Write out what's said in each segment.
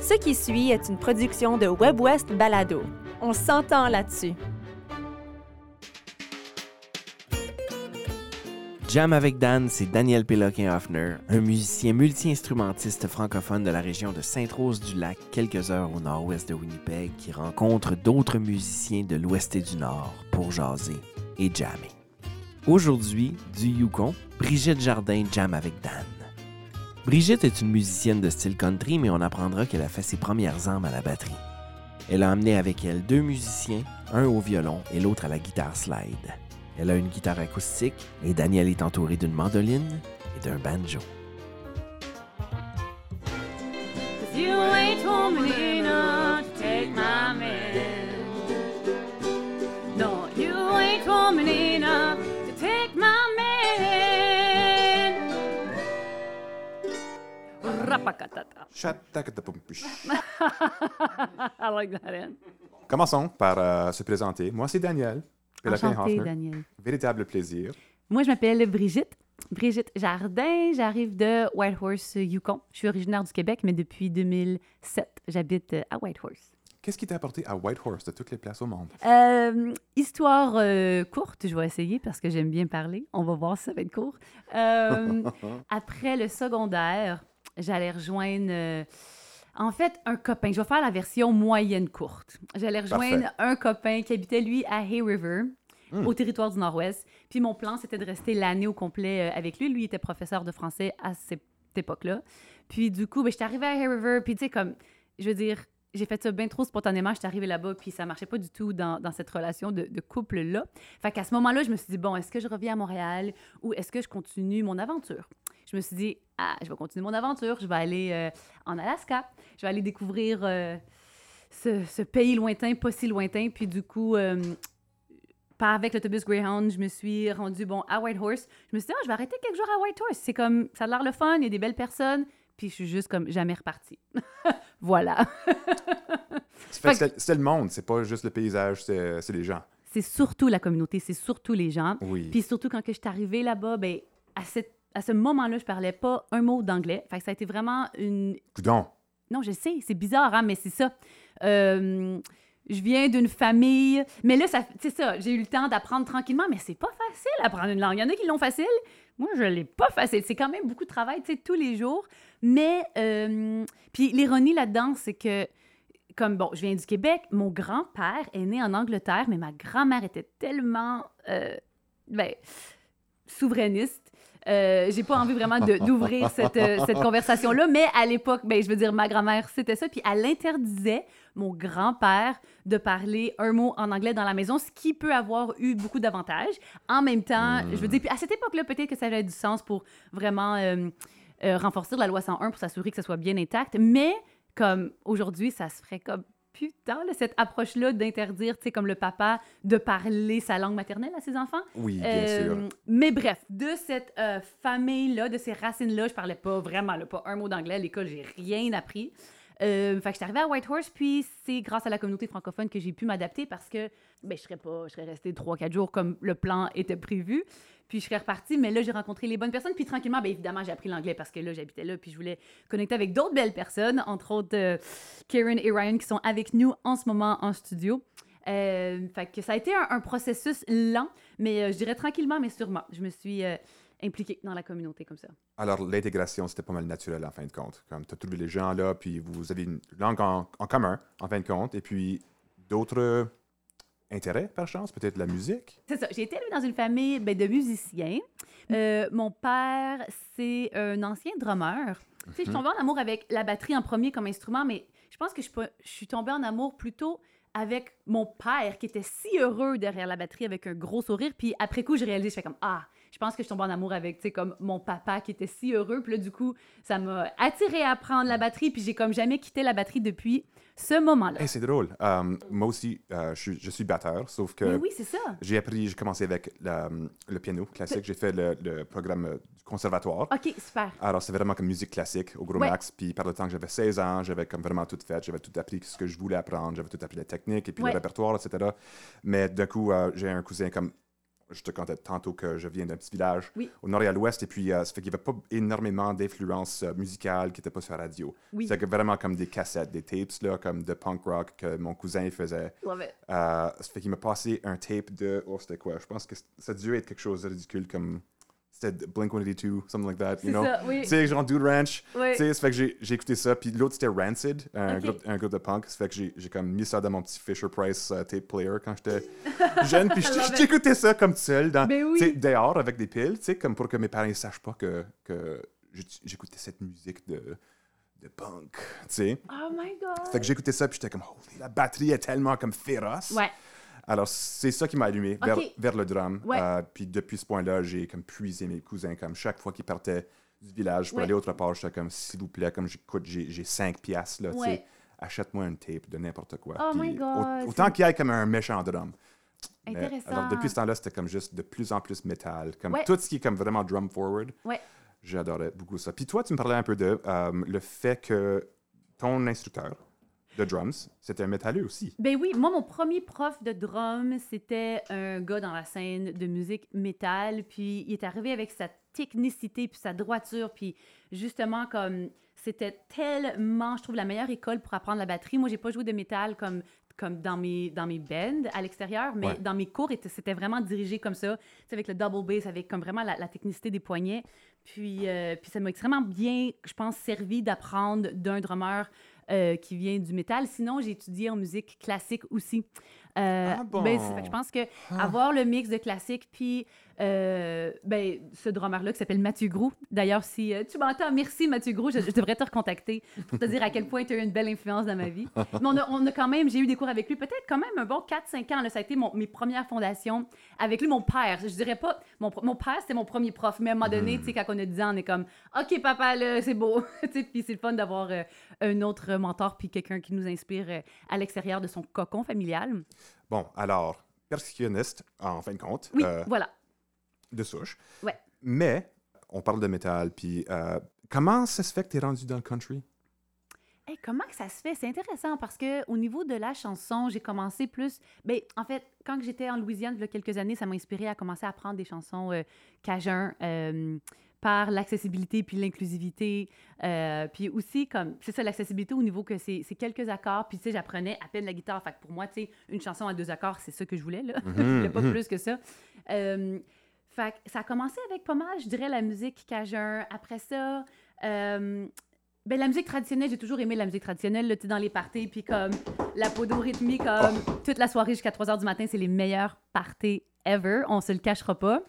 Ce qui suit est une production de WebWest Balado. On s'entend là-dessus. Jam avec Dan, c'est Daniel Péloquin-Hoffner, un musicien multi-instrumentiste francophone de la région de Sainte-Rose-du-Lac, quelques heures au nord-ouest de Winnipeg, qui rencontre d'autres musiciens de l'ouest et du nord pour jaser et jammer. Aujourd'hui, du Yukon, Brigitte Jardin jam avec Dan. Brigitte est une musicienne de style country, mais on apprendra qu'elle a fait ses premières armes à la batterie. Elle a amené avec elle deux musiciens, un au violon et l'autre à la guitare slide. Elle a une guitare acoustique et Daniel est entouré d'une mandoline et d'un banjo. I like that end. Commençons par euh, se présenter. Moi, c'est Daniel. Enchantée. Daniel. Véritable plaisir. Moi, je m'appelle Brigitte. Brigitte Jardin. J'arrive de Whitehorse, Yukon. Je suis originaire du Québec, mais depuis 2007, j'habite euh, à Whitehorse. Qu'est-ce qui t'a apporté à Whitehorse de toutes les places au monde? Euh, histoire euh, courte, je vais essayer parce que j'aime bien parler. On va voir si ça va être court. Euh, après le secondaire, j'allais rejoindre, euh, en fait, un copain. Je vais faire la version moyenne courte. J'allais rejoindre Parfait. un copain qui habitait, lui, à Hay River. Hmm. Au territoire du Nord-Ouest. Puis mon plan, c'était de rester l'année au complet euh, avec lui. Lui était professeur de français à cette époque-là. Puis du coup, ben, j'étais arrivée à Hay River. Puis tu sais, comme, je veux dire, j'ai fait ça bien trop spontanément. J'étais arrivée là-bas, puis ça marchait pas du tout dans, dans cette relation de, de couple-là. Fait qu'à ce moment-là, je me suis dit, bon, est-ce que je reviens à Montréal ou est-ce que je continue mon aventure? Je me suis dit, ah, je vais continuer mon aventure. Je vais aller euh, en Alaska. Je vais aller découvrir euh, ce, ce pays lointain, pas si lointain. Puis du coup, euh, pas avec l'autobus Greyhound, je me suis rendue, bon, à Whitehorse. Je me suis dit, ah, je vais arrêter quelques jours à Whitehorse. C'est comme, ça a l'air le fun, il y a des belles personnes. Puis je suis juste comme jamais repartie. voilà. C'est le monde, c'est pas juste le paysage, c'est c'est les gens. c'est surtout la communauté, c'est surtout les gens. Oui. Puis surtout quand que je suis arrivée là-bas, ben, à, cette- à ce moment-là, je parlais pas un mot d'anglais. Fait que ça a été vraiment une... Coudon. Non, je sais, c'est bizarre, hein, mais c'est ça. Euh, je viens d'une famille... Mais là, c'est ça, j'ai eu le temps d'apprendre tranquillement, mais c'est pas facile d'apprendre une langue. Il y en a qui l'ont facile. Moi, je l'ai pas facile. C'est quand même beaucoup de travail, tu sais, tous les jours. Mais, euh, puis l'ironie là-dedans, c'est que comme bon, je viens du Québec, mon grand-père est né en Angleterre, mais ma grand-mère était tellement euh, ben, souverainiste. Euh, j'ai pas envie vraiment d'ouvrir cette, euh, cette conversation-là, mais à l'époque, ben, je veux dire, ma grand-mère, c'était ça, puis elle interdisait mon grand-père de parler un mot en anglais dans la maison, ce qui peut avoir eu beaucoup d'avantages. En même temps, je veux dire, puis à cette époque-là, peut-être que ça avait du sens pour vraiment euh, euh, renforcer la loi 101 pour s'assurer que ça soit bien intact, mais comme aujourd'hui, ça se ferait comme putain, là, cette approche-là d'interdire, tu sais, comme le papa, de parler sa langue maternelle à ses enfants. Oui, bien Euh, sûr. Mais bref, de cette euh, famille-là, de ces racines-là, je parlais pas vraiment, là, pas un mot d'anglais à l'école, j'ai rien appris. Euh, fait que je suis arrivée à Whitehorse, puis c'est grâce à la communauté francophone que j'ai pu m'adapter parce que ben, je serais pas, je serais restée 3-4 jours comme le plan était prévu. Puis je serais repartie, mais là, j'ai rencontré les bonnes personnes. Puis tranquillement, bien évidemment, j'ai appris l'anglais parce que là, j'habitais là, puis je voulais connecter avec d'autres belles personnes, entre autres euh, Karen et Ryan qui sont avec nous en ce moment en studio. Euh, fait que ça a été un, un processus lent, mais je dirais tranquillement, mais sûrement. Je me suis impliquée dans la communauté comme ça. Alors, l'intégration, c'était pas mal naturel en fin de compte. Comme tu as trouvé les gens là, puis vous avez une langue en, en commun, en fin de compte, et puis d'autres intérêts, par chance, peut-être la musique? C'est ça. J'ai été élevée dans une famille ben, de musiciens. Euh, mon père, c'est un ancien drummer. Tu sais, je suis tombée en amour avec la batterie en premier comme instrument, mais je pense que je suis tombée en amour plutôt avec mon père qui était si heureux derrière la batterie avec un gros sourire. Puis après coup, je réalisais, je fais comme Ah, je pense que je tombe en amour avec, tu sais, comme mon papa qui était si heureux. Puis là, du coup, ça m'a attiré à apprendre la batterie. Puis j'ai comme jamais quitté la batterie depuis ce moment-là. Hey, c'est drôle. Euh, moi aussi, euh, je, suis, je suis batteur, sauf que Mais oui, c'est ça. j'ai appris, j'ai commencé avec la- le piano classique. J'ai fait le, le programme euh, du conservatoire. OK, super. Alors, c'est vraiment comme musique classique au gros Ouais. max. Puis par le temps que j'avais 16 ans, j'avais comme vraiment tout fait. J'avais tout appris ce que je voulais apprendre. J'avais tout appris la technique et puis Ouais. le répertoire, etc. Mais d'un coup, j'ai un cousin comme je te contais tantôt que je viens d'un petit village Oui. au nord et à l'ouest, et puis euh, ça fait qu'il n'y avait pas énormément d'influence euh, musicale qui n'était pas sur la radio. Oui. C'était vraiment comme des cassettes, des tapes, là, comme de punk rock que mon cousin faisait. Love it. Euh, ça fait qu'il m'a passé un tape de. Oh, c'était quoi? Je pense que ça a dû être quelque chose de ridicule comme. C'était Blink 182, something like that, you know? ça, oui. Tu sais, genre Dude Ranch. Oui. Tu sais, ça fait que j'ai écouté ça. Puis l'autre, c'était Rancid, un, groupe, un groupe de punk. Ça fait que j'ai comme mis ça dans mon petit Fisher Price euh, tape player quand j'étais jeune. Puis j'écoutais ça comme seul, dans, oui. dehors avec des piles, tu sais, comme pour que mes parents ne sachent pas que, que j'éc- j'écoutais cette musique de, de punk, tu sais. Oh my God. Fait que j'écoutais ça, puis j'étais comme, holy, la batterie est tellement comme féroce. Ouais. Alors, c'est ça qui m'a allumé vers, le drum. Ouais. Euh, puis depuis ce point-là, j'ai comme puisé mes cousins. Comme chaque fois qu'ils partaient du village pour Ouais. aller autre part, j'étais comme, s'il vous plaît, comme j'écoute, j'ai j'ai 5 piastres, là, tu sais, Ouais. achète-moi une tape de n'importe quoi. Oh Puis my God, au- autant qu'il y ait comme un méchant drum. Mais, Intéressant. alors, depuis ce temps-là, c'était comme juste de plus en plus métal. Comme tout ce qui est comme vraiment drum forward. Ouais. J'adorais beaucoup ça. Puis toi, tu me parlais un peu de euh, le fait que ton instructeur de drums, c'était un métalleux aussi. Ben oui, moi, mon premier prof de drum, c'était un gars dans la scène de musique métal. Puis il est arrivé avec sa technicité, puis sa droiture, puis justement, comme c'était tellement, je trouve, la meilleure école pour apprendre la batterie. Moi, j'ai pas joué de métal comme comme dans mes, dans mes bands à l'extérieur, mais Ouais. dans mes cours, était- c'était vraiment dirigé comme ça, avec le double bass, avec comme vraiment la, la technicité des poignets. Puis, euh, puis ça m'a extrêmement bien, je pense, servi d'apprendre d'un drummer euh, qui vient du métal. Sinon, j'ai étudié en musique classique aussi. Euh, Ah bon? ben, fait que je pense que avoir le mix de classique, puis euh, ben, ce drummer-là qui s'appelle Mathieu Grou. D'ailleurs, si euh, tu m'entends, merci Mathieu Grou, je, je devrais te recontacter pour te dire à quel point tu as eu une belle influence dans ma vie. Mais on a, on a quand même, j'ai eu des cours avec lui, peut-être quand même un bon 4-5 ans. Là, ça a été mon- mes premières fondations avec lui, mon père. Je dirais pas, mon, mon père, c'était mon premier prof, mais à un moment donné, tu sais, quand on a 10 ans, on est comme, OK, papa, là, c'est beau. Puis c'est le fun d'avoir un autre mentor, puis quelqu'un qui nous inspire à l'extérieur de son cocon familial. Bon, alors, percussionniste, en fin de compte, Oui, euh, voilà. de souche. Ouais. Mais, on parle de métal, puis euh, comment ça se fait que tu es rendu dans le country? Hey, comment que ça se fait? C'est intéressant parce que au niveau de la chanson, j'ai commencé plus. Ben, en fait, quand j'étais en Louisiane il y a quelques années, ça m'a inspiré à commencer à apprendre des chansons euh, cajun euh, par l'accessibilité puis l'inclusivité. euh, puis aussi, comme, c'est ça, l'accessibilité au niveau que c'est c'est quelques accords. Puis, tu sais, j'apprenais à peine la guitare. Fait que pour moi, tu sais, une chanson à deux accords, c'est ça que je voulais, là. je voulais pas mhm. plus que ça. Euh, fait que ça a commencé avec pas mal, je dirais, la musique cajun. Après ça, euh, ben, la musique traditionnelle, j'ai toujours aimé la musique traditionnelle, là, tu sais, dans les parties, puis comme la podo rythmique, comme toute la soirée jusqu'à 3 h du matin, c'est les meilleures parties ever, on se le cachera pas.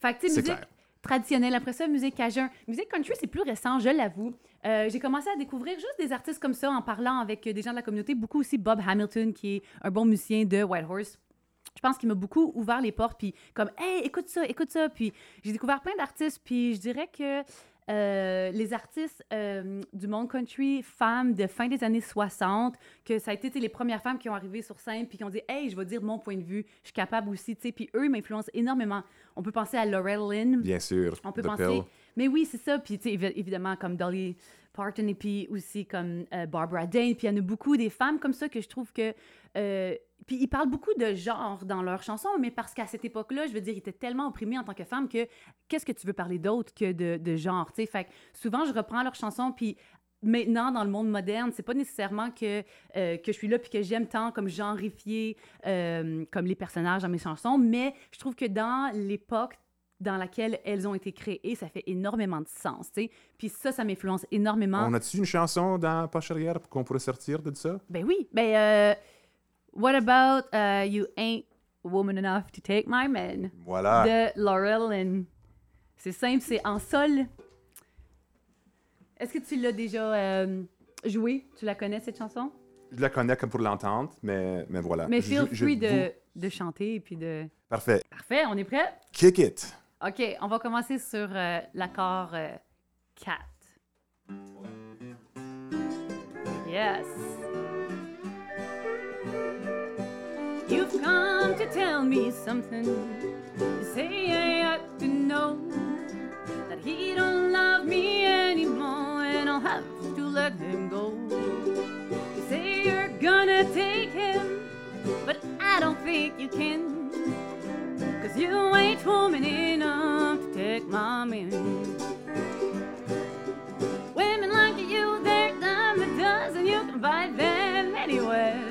Fait que, tu sais, musique clair. Traditionnelle, après ça, musique cajun. Musique country, c'est plus récent, je l'avoue. Euh, j'ai commencé à découvrir juste des artistes comme ça en parlant avec des gens de la communauté, beaucoup aussi Bob Hamilton, qui est un bon musicien de Whitehorse je pense qu'il m'a beaucoup ouvert les portes, puis comme, hey, écoute ça, écoute ça. Puis j'ai découvert plein d'artistes, puis je dirais que euh, les artistes euh, du monde country, femmes de fin des années 60, que ça a été les premières femmes qui ont arrivé sur scène, puis qui ont dit, hey, je vais dire mon point de vue, je suis capable aussi. Puis eux, m'influencent énormément. On peut penser à Laurel Lynn. Bien sûr. On peut The penser. Pill. Mais oui, c'est ça. Puis, évidemment, comme Dolly Parton et puis aussi comme euh, Barbara Dane. Puis, il y en a beaucoup des femmes comme ça que je trouve que. euh, puis, ils parlent beaucoup de genre dans leurs chansons, mais parce qu'à cette époque-là, je veux dire, ils étaient tellement opprimés en tant que femmes que qu'est-ce que tu veux parler d'autre que de, genre, tu sais? Fait que souvent, je reprends leurs chansons, puis maintenant, dans le monde moderne, c'est pas nécessairement que, euh, que je suis là puis que j'aime tant comme genrifier comme les personnages dans mes chansons, mais je trouve que dans l'époque dans laquelle elles ont été créées, ça fait énormément de sens, tu sais. Puis ça, ça m'influence énormément. On a-tu une chanson dans Poche arrière qu'on pourrait sortir de ça? Ben oui, ben euh, What about uh, You Ain't Woman Enough to Take My Man? Voilà. de Laurel Lynn. C'est simple, c'est en sol. Est-ce que tu l'as déjà euh, joué? Tu la connais, cette chanson? Je la connais comme pour l'entendre, mais, mais voilà. Mais feel free vous- de chanter et puis de... Parfait. Parfait, on est prêt? Kick it. OK, on va commencer sur euh, l'accord euh, 4. Yes. You've come to tell me something. You say I ought to know that he don't love me anymore and I'll have to let him go. You say you're gonna take him, but I don't think you can. Cause you ain't woman enough to take my man. Women like you, they're dime a dozen, you can buy them anywhere.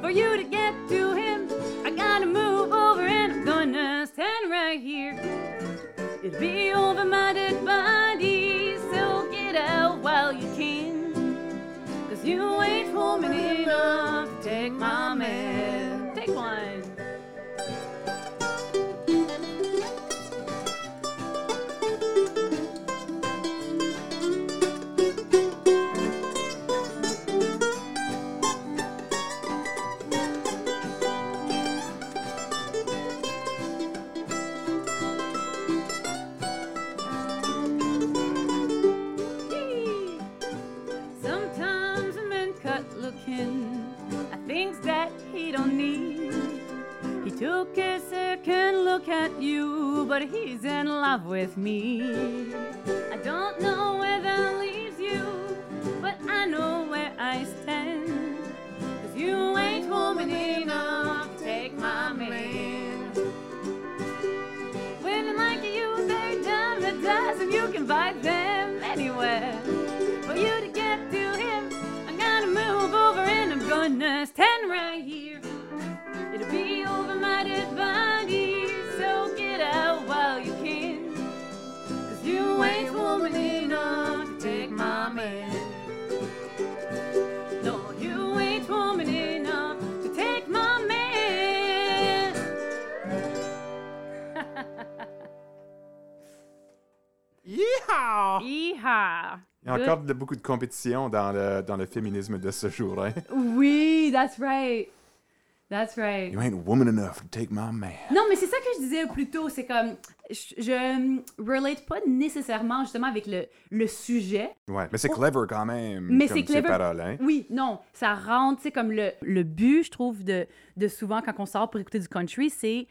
For you to get to him, I gotta move over and I'm gonna stand right here. It'll be over my dead body, so get out while you can. Cause you ain't woman enough to take my man. Take one. Took a second look at you, but he's in love with me. I don't know where that leaves you, but I know where I stand. Cause you ain't woman enough to take my man. Women like you, they're dime a dozen. You can find them anywhere. For you to get to him, I gotta move over and I'm gonna stand right here. Woman enough to take my man. No, you ain't woman enough to take my man. Yeehaw! Yeehaw! Il y a encore de- beaucoup de compétition dans le, dans le féminisme de ce jour. Hein? Oui, that's right. That's right. You ain't woman enough to take my man. Non, mais c'est ça que je disais plus tôt, c'est comme je, je relate pas nécessairement justement avec le, le sujet. Ouais, mais c'est Oh. clever quand même. Mais c'est ces clever. paroles, hein? Oui, non, ça rentre, tu sais, comme le, le but, je trouve, de, de souvent quand on sort pour écouter du country, c'est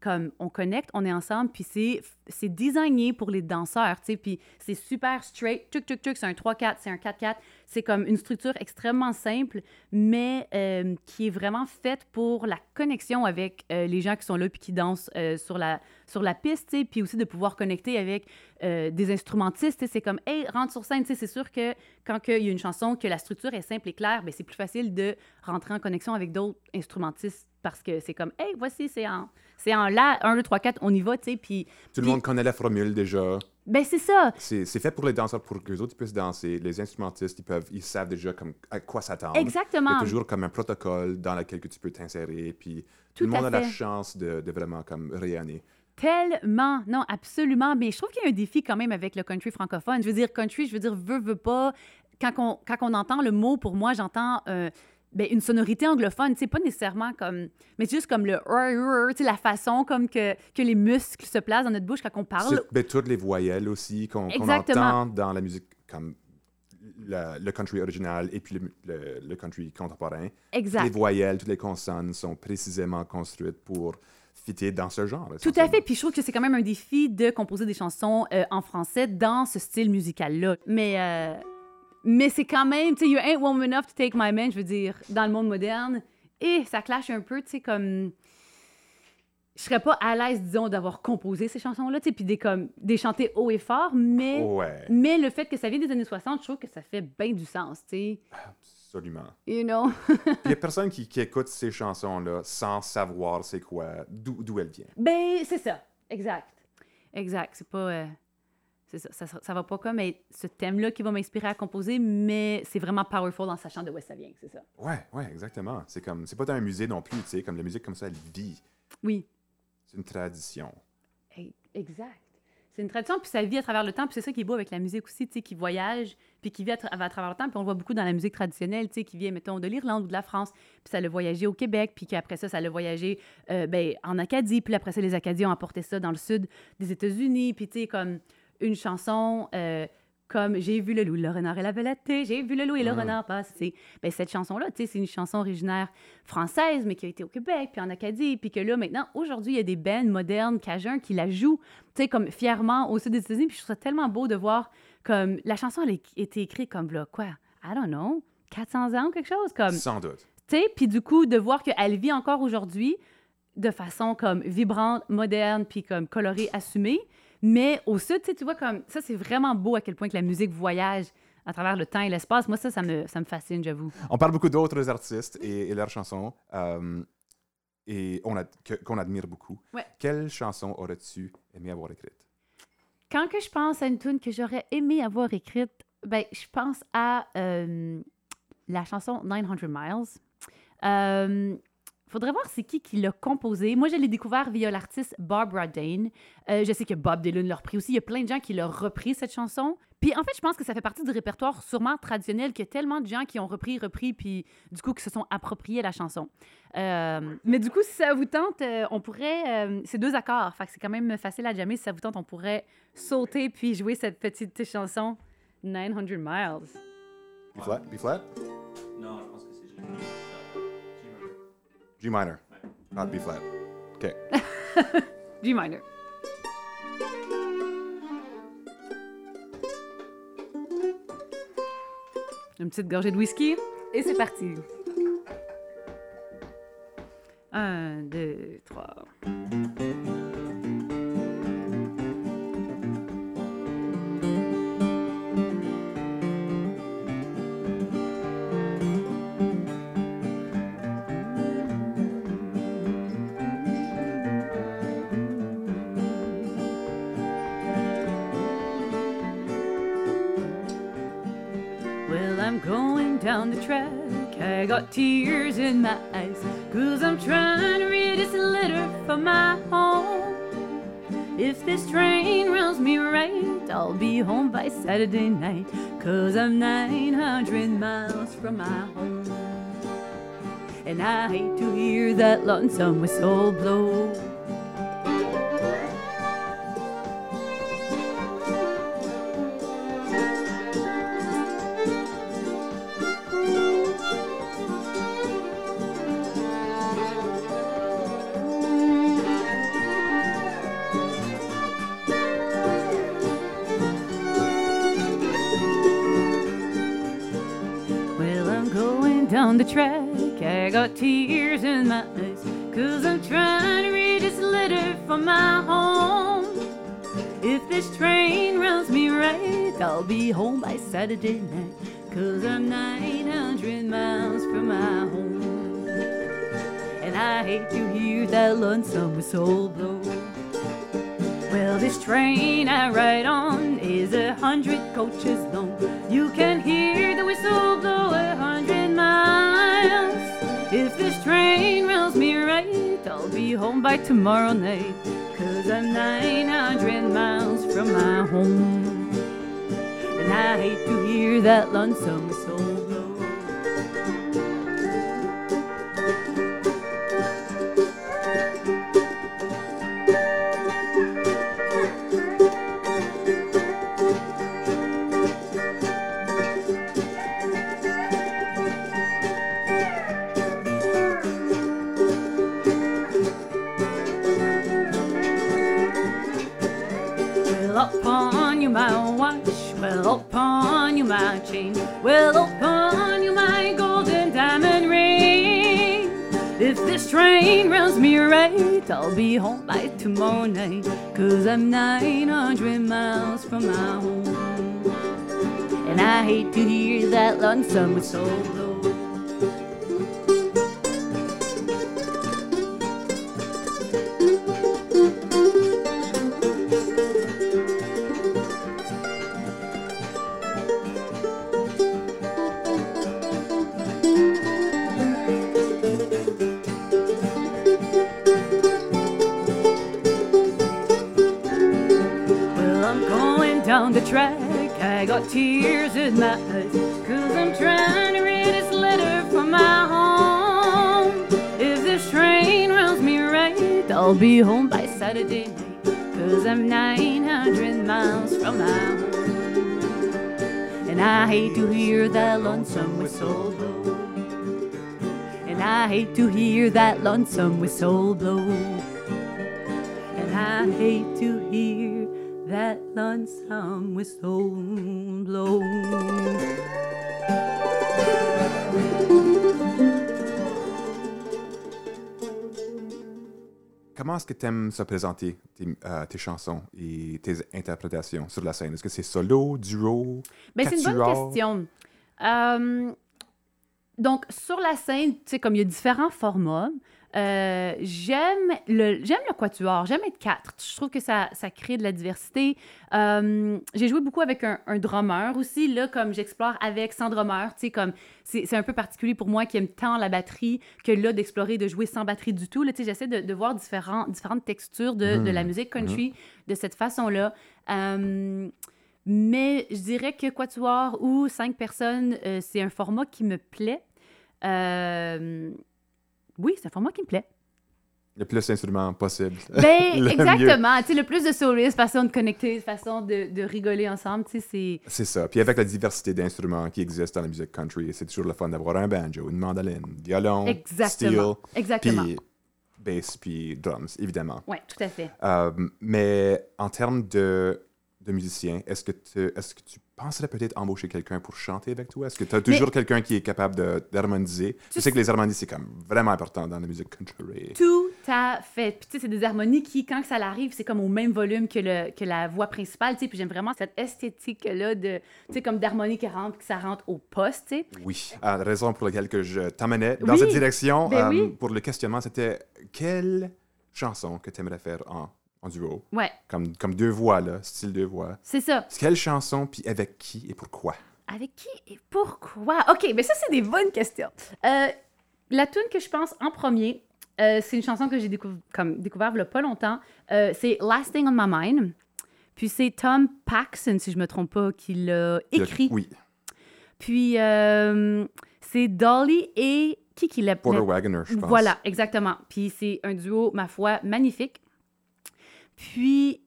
comme on connecte, on est ensemble, puis c'est, c'est designé pour les danseurs, tu sais, puis c'est super straight, tuk tuk tuk, c'est un 3-4, c'est un 4-4, c'est comme une structure extrêmement simple, mais euh, qui est vraiment faite pour la connexion avec euh, les gens qui sont là puis qui dansent euh, sur, la, sur la piste, tu sais, puis aussi de pouvoir connecter avec des instrumentistes, c'est comme, hey, rentre sur scène, tu sais, c'est sûr que quand il y a une chanson, que la structure est simple et claire, ben, c'est plus facile de rentrer en connexion avec d'autres instrumentistes parce que c'est comme, hey, voici, c'est en, c'est en la, 1, 2, 3, 4, on y va, tu sais, Puis- monde connaît la formule déjà. ben, c'est ça, C'est fait pour les danseurs pour que les autres puissent danser. Les instrumentistes, ils peuvent, ils savent déjà comme à quoi s'attendre. Il y exactement. a toujours comme un protocole dans lequel que tu peux t'insérer. Puis Tout tout, le monde a la chance de, de vraiment comme rayonner. Tellement, non, absolument. Mais je trouve qu'il y a un défi quand même avec le country francophone. Je veux dire, country, je veux dire, veut, veut pas. Quand on, quand on entend le mot, pour moi, j'entends euh, ben, une sonorité anglophone. C'est pas nécessairement comme. Mais c'est juste comme le. La façon comme que, que les muscles se placent dans notre bouche quand on parle. Ben, toutes les voyelles aussi qu'on Exactement. entend dans la musique comme la- le country original et puis le, le- le country contemporain. Les Exact. voyelles, toutes les consonnes sont précisément construites pour fitter dans ce genre. Tout à fait. Puis je trouve que c'est quand même un défi de composer des chansons euh, en français dans ce style musical-là. Mais, euh, mais c'est quand même, tu sais, You ain't woman enough to take my man, je veux dire, dans le monde moderne. Et ça clash un peu, tu sais, comme. Je serais pas à l'aise, disons, d'avoir composé ces chansons-là, tu sais, puis des, comme, des chanter haut et fort, mais, Ouais, mais le fait que ça vient des années 60, je trouve que ça fait bien du sens, tu sais. absolument. You know? Il y a personne qui, qui écoute ces chansons-là sans savoir c'est quoi, d'où elles viennent. Ben, c'est ça. Exact. Exact. C'est pas. euh, ça, ça. ça va pas comme être ce thème-là qui va m'inspirer à composer, mais c'est vraiment powerful en sachant de où ça vient, c'est ça. Ouais, ouais, exactement. C'est comme, c'est pas dans un musée non plus, tu sais, comme la musique comme ça, elle vit. Oui. C'est une tradition. Exact. C'est une tradition, puis ça vit à travers le temps, puis c'est ça qui est beau avec la musique aussi, tu sais, qui voyage, puis qui vit à, tra- à travers le temps, puis on le voit beaucoup dans la musique traditionnelle, tu sais, qui vient, mettons, de l'Irlande ou de la France, puis ça l'a voyagé au Québec, puis qu'après ça, ça l'a voyagé euh, ben, en Acadie, puis après ça, les Acadiens ont apporté ça dans le sud des États-Unis, puis tu sais, comme une chanson euh, comme J'ai vu le loup, le renard et la belette, j'ai vu le loup et le Mhm. renard passer. Ben, cette chanson-là, c'est une chanson originaire française, mais qui a été au Québec, puis en Acadie, puis que là, maintenant, aujourd'hui, il y a des bands modernes, cajuns, qui la jouent, tu sais, comme fièrement au sud des États-Unis, puis je trouve ça tellement beau de voir comme la chanson, elle a été écrite comme, là, quoi, I don't know, 400 ans ou quelque chose, comme, Sans doute. tu sais, puis du coup, de voir qu'elle vit encore aujourd'hui, de façon comme vibrante, moderne, puis comme colorée, assumée. Mais au sud, tu vois, comme ça, c'est vraiment beau à quel point que la musique voyage à travers le temps et l'espace. Moi, ça, ça me, ça me fascine, j'avoue. On parle beaucoup d'autres artistes et, et leurs chansons euh, et on qu'on admire beaucoup. Ouais. Quelle chanson aurais-tu aimé avoir écrite? Quand que je pense à une tune que j'aurais aimé avoir écrite, ben, je pense à euh, la chanson 900 Miles. Euh, faudrait voir c'est qui qui l'a composé. Moi, je l'ai découvert via l'artiste Barbara Dane. Euh, je sais que Bob Dylan l'a repris aussi. Il y a plein de gens qui l'ont repris, cette chanson. Puis en fait, je pense que ça fait partie du répertoire sûrement traditionnel qu'il y a tellement de gens qui ont repris, repris, puis du coup, qui se sont appropriés la chanson. Euh, mais du coup, si ça vous tente, euh, on pourrait... euh, c'est deux accords, fait que c'est quand même facile à jammer. Si ça vous tente, on pourrait sauter puis jouer cette petite chanson 900 Miles. B flat? B flat? G minor. Not B flat. OK. G minor. Une petite gorgée de whisky et c'est parti. Un, deux, trois. Down the track. I got tears in my eyes. Cause I'm trying to read this letter from my home. If this train runs me right, I'll be home by Saturday night. Cause I'm 900 miles from my home. And I hate to hear that lonesome whistle blow. Down the track. I got tears in my eyes. Cause I'm trying to read this letter from my home. If this train runs me right, I'll be home by Saturday night. Cause I'm 900 miles from my home. And I hate to hear that lonesome whistle blow. Well, this train I ride on is a hundred coaches long. You can hear the whistle blow home by tomorrow night. Cause I'm 900 miles from my home. And I hate to hear that lonesome whistle Be home by tomorrow night, cause I'm 900 miles from my home. And I hate to hear that lonesome whistle blow. Track. I got tears in my eyes. Cause I'm trying to read this letter from my home. If this train runs me right, I'll be home by Saturday night. Cause I'm 900 miles from my home. And I hate to hear that lonesome whistle blow. And I hate to hear that lonesome whistle blow. And I hate to comment est-ce que tu aimes se présenter tes, euh, tes chansons et tes interprétations sur la scène? Est-ce que c'est solo, duo? Ben, c'est une bonne question. Euh, donc, sur la scène, tu sais, comme il y a différents formats, euh, j'aime le, j'aime le quatuor, j'aime être quatre. Je trouve que ça, ça crée de la diversité. Euh, j'ai joué beaucoup avec un, un drummer aussi, là, comme j'explore avec sans drummer, tu sais, comme c'est, c'est un peu particulier pour moi qui aime tant la batterie que là, d'explorer, de jouer sans batterie du tout. Là, tu sais, j'essaie de, de voir différents, différentes textures de, de la musique country de cette façon-là. Euh, mais je dirais que Quatuor ou cinq personnes, c'est un format qui me plaît. Euh, oui, c'est un format qui me plaît. Le plus d'instruments possible. Ben, exactement. Tu sais, le plus de solistes, façon de connecter, façon de, de rigoler ensemble, tu sais, c'est... C'est ça. Puis avec la diversité d'instruments qui existent dans la musique country, c'est toujours le fun d'avoir un banjo, une mandoline, violon, Exactement. steel, Exactement. puis bass, puis drums, évidemment. Oui, tout à fait. Euh, mais en termes de, de musicien, est-ce que, tu- est-ce que tu penserais peut-être embaucher quelqu'un pour chanter avec toi? Est-ce que tu as toujours quelqu'un qui est capable d'harmoniser? Je Tu sais que les harmonies, c'est comme vraiment important dans la musique country. Tout à fait. Puis, tu sais, c'est des harmonies qui, quand ça l'arrive, c'est comme au même volume que, le, que la voix principale, tu sais. Puis j'aime vraiment cette esthétique-là de, tu sais, comme d'harmonie qui rentre, que ça rentre au poste, tu sais. Oui. Euh, la raison pour laquelle que je t'amenais dans Oui. cette direction Ben euh, oui. pour le questionnement, c'était quelle chanson que tu aimerais faire en, en duo? Ouais, Comme, comme deux voix, là, style deux voix. c'est ça. Quelle chanson, puis avec qui et pourquoi? Avec qui et pourquoi? OK, mais ça, c'est des bonnes questions. Euh, la tune que je pense en premier, euh, c'est une chanson que j'ai décou- découvert il y a pas longtemps. Euh, c'est Last Thing on My Mind. Puis c'est Tom Paxson, si je me trompe pas, qui l'a écrit. Oui. Puis c'est Dolly et qui qui l'a Porter Wagoner, je pense. Voilà, exactement. Puis c'est un duo, ma foi, magnifique. Puis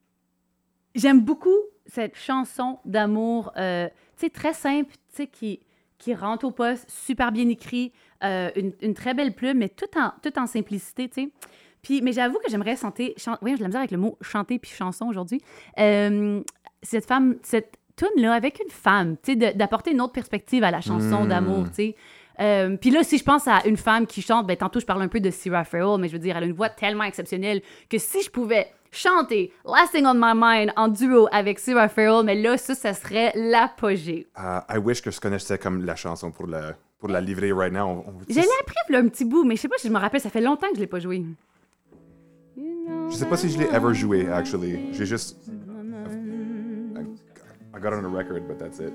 j'aime beaucoup cette chanson d'amour, euh, tu sais, très simple, tu sais, qui, qui rentre au poste, super bien écrit, euh, une, une très belle plume, mais tout en, tout en simplicité, tu sais. Puis, mais j'avoue que j'aimerais chanter, chan- oui, j'ai la misère avec le mot chanter puis chanson aujourd'hui. Euh, cette femme, cette tune-là avec une femme, tu sais, d'apporter une autre perspective à la chanson Mm. d'amour, tu sais. Euh, puis là, si je pense à une femme qui chante, ben tantôt je parle un peu de Sarah Farrell, mais je veux dire, elle a une voix tellement exceptionnelle que si je pouvais chanter Last Thing on My Mind en duo avec Sarah Farrell, mais là, ça, ça serait l'apogée. Euh, I wish que je connaissais comme la chanson pour la, pour la livrer right now. On- Je l'ai appris là, un petit bout, mais je sais pas si je me rappelle, ça fait longtemps que je l'ai pas joué. Je sais pas si je l'ai ever joué, actually. J'ai juste. I, got it on a record, but that's it.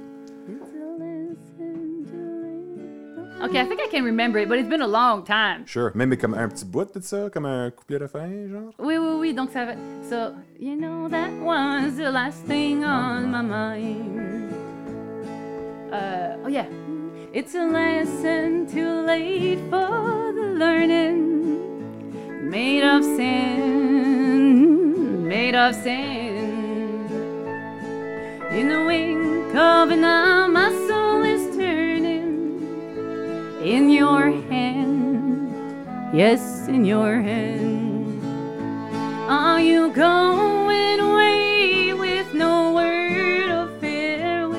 Ok, I think I can remember it, but it's been a long time. Sure. Même comme un petit bout de ça, comme un couplet de fin, genre. Oui, oui, oui, donc ça va. So, you know that was the last thing on my mind. Uh, oh, yeah. It's a lesson too late for the learning. Made of sin, made of sin. In the wink of an eye, in your hand. Yes, in your hand. Are you going away with no word of farewell?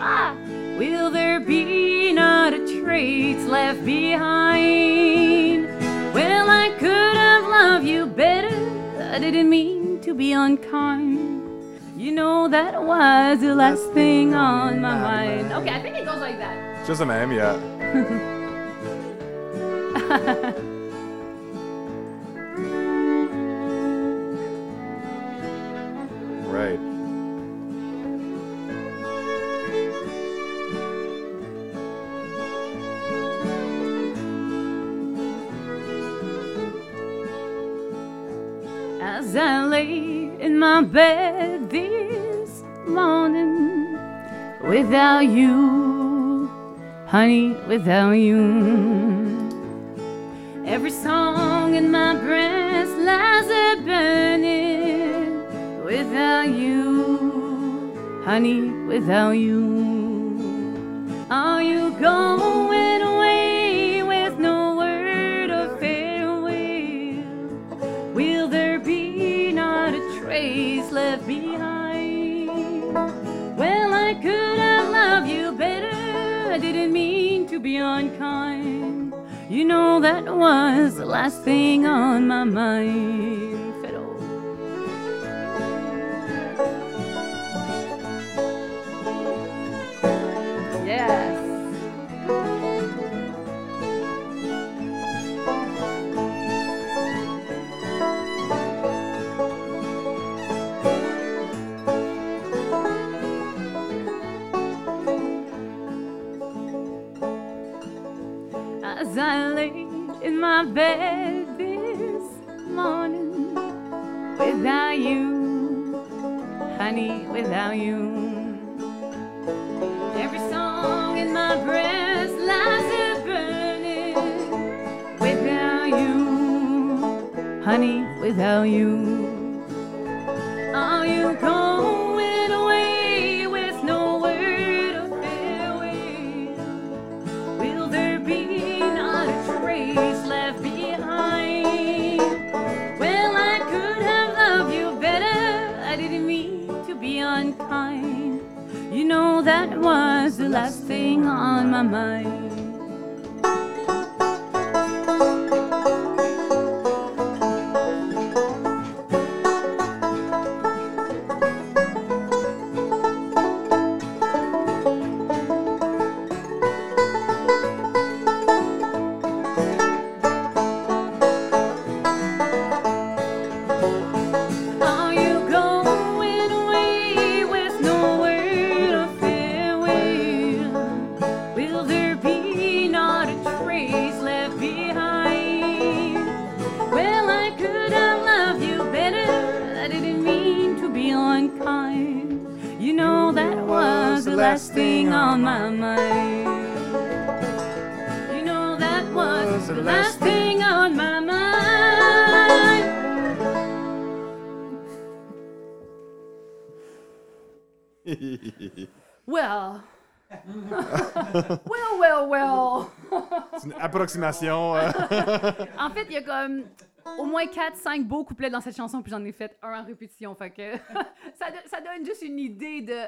Ah, will there be not a trace left behind? Well, I could have loved you better. I didn't mean to be unkind. You know that was the last thing on my mind. Okay, I think it goes like that. Just a même, yeah. honey, without you. Every song in my breast lies there burning, without you, honey, without you. Are you going unkind. You know that was the last thing on my mind. As I lay in my bed this morning without you, honey, without you. Every song in my breast lies there burning without you, honey, without you. On my mind. C'est euh. En fait, il y a comme au moins 4-5 beaux couplets dans cette chanson, puis j'en ai fait un en répétition. Fait que ça, do- ça donne juste une idée de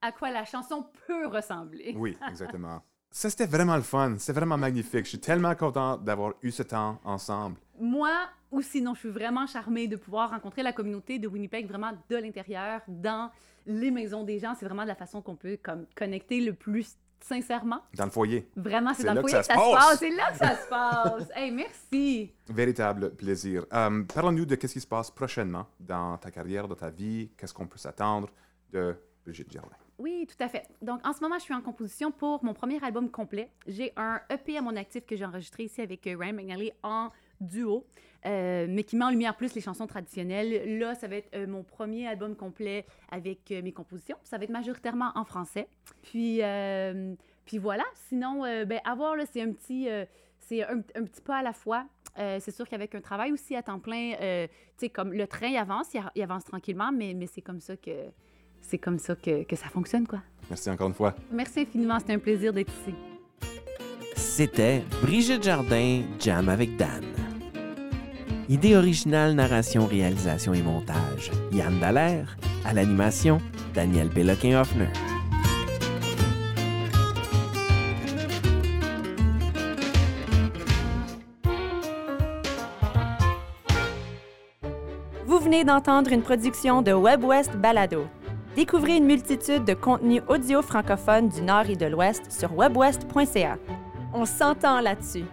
à quoi la chanson peut ressembler. oui, exactement. Ça, c'était vraiment le fun. C'était vraiment magnifique. Je suis tellement content d'avoir eu ce temps ensemble. Moi ou sinon, je suis vraiment charmée de pouvoir rencontrer la communauté de Winnipeg vraiment de l'intérieur, dans les maisons des gens. C'est vraiment de la façon qu'on peut comme connecter le plus sincèrement? Dans le foyer. Vraiment, c'est dans le que foyer? ça que ça se passe. passe. C'est là que ça se passe. Hey, merci. Véritable plaisir. Euh, Parlons-nous de qu'est-ce qui se passe prochainement dans ta carrière, dans ta vie. Qu'est-ce qu'on peut s'attendre de Brigitte Germain. Oui, tout à fait. Donc, en ce moment, je suis en composition pour mon premier album complet. J'ai un EP à mon actif que j'ai enregistré ici avec euh, Ryan McNally en duo, euh, mais qui met en lumière plus les chansons traditionnelles. Là, ça va être euh, mon premier album complet avec euh, mes compositions. Ça va être majoritairement en français. Puis, euh, puis voilà. Sinon, euh, ben, à voir, là, c'est un petit, euh, c'est un, un petit pas à la fois. Euh, c'est sûr qu'avec un travail aussi à temps plein, euh, tu sais, comme le train il avance, il, avance tranquillement, mais, mais c'est comme ça que c'est comme ça que, que ça fonctionne, quoi. Merci encore une fois. Merci infiniment, c'était un plaisir d'être ici. C'était Brigitte Jardin, Jam avec Dan. Idée originale, narration, réalisation et montage. Yann Dallaire. À l'animation, Daniel Péloquin-Hoffner. Vous venez d'entendre une production de WebWest Balado. Découvrez une multitude de contenus audio francophones du Nord et de l'Ouest sur webwest.ca. On s'entend là-dessus.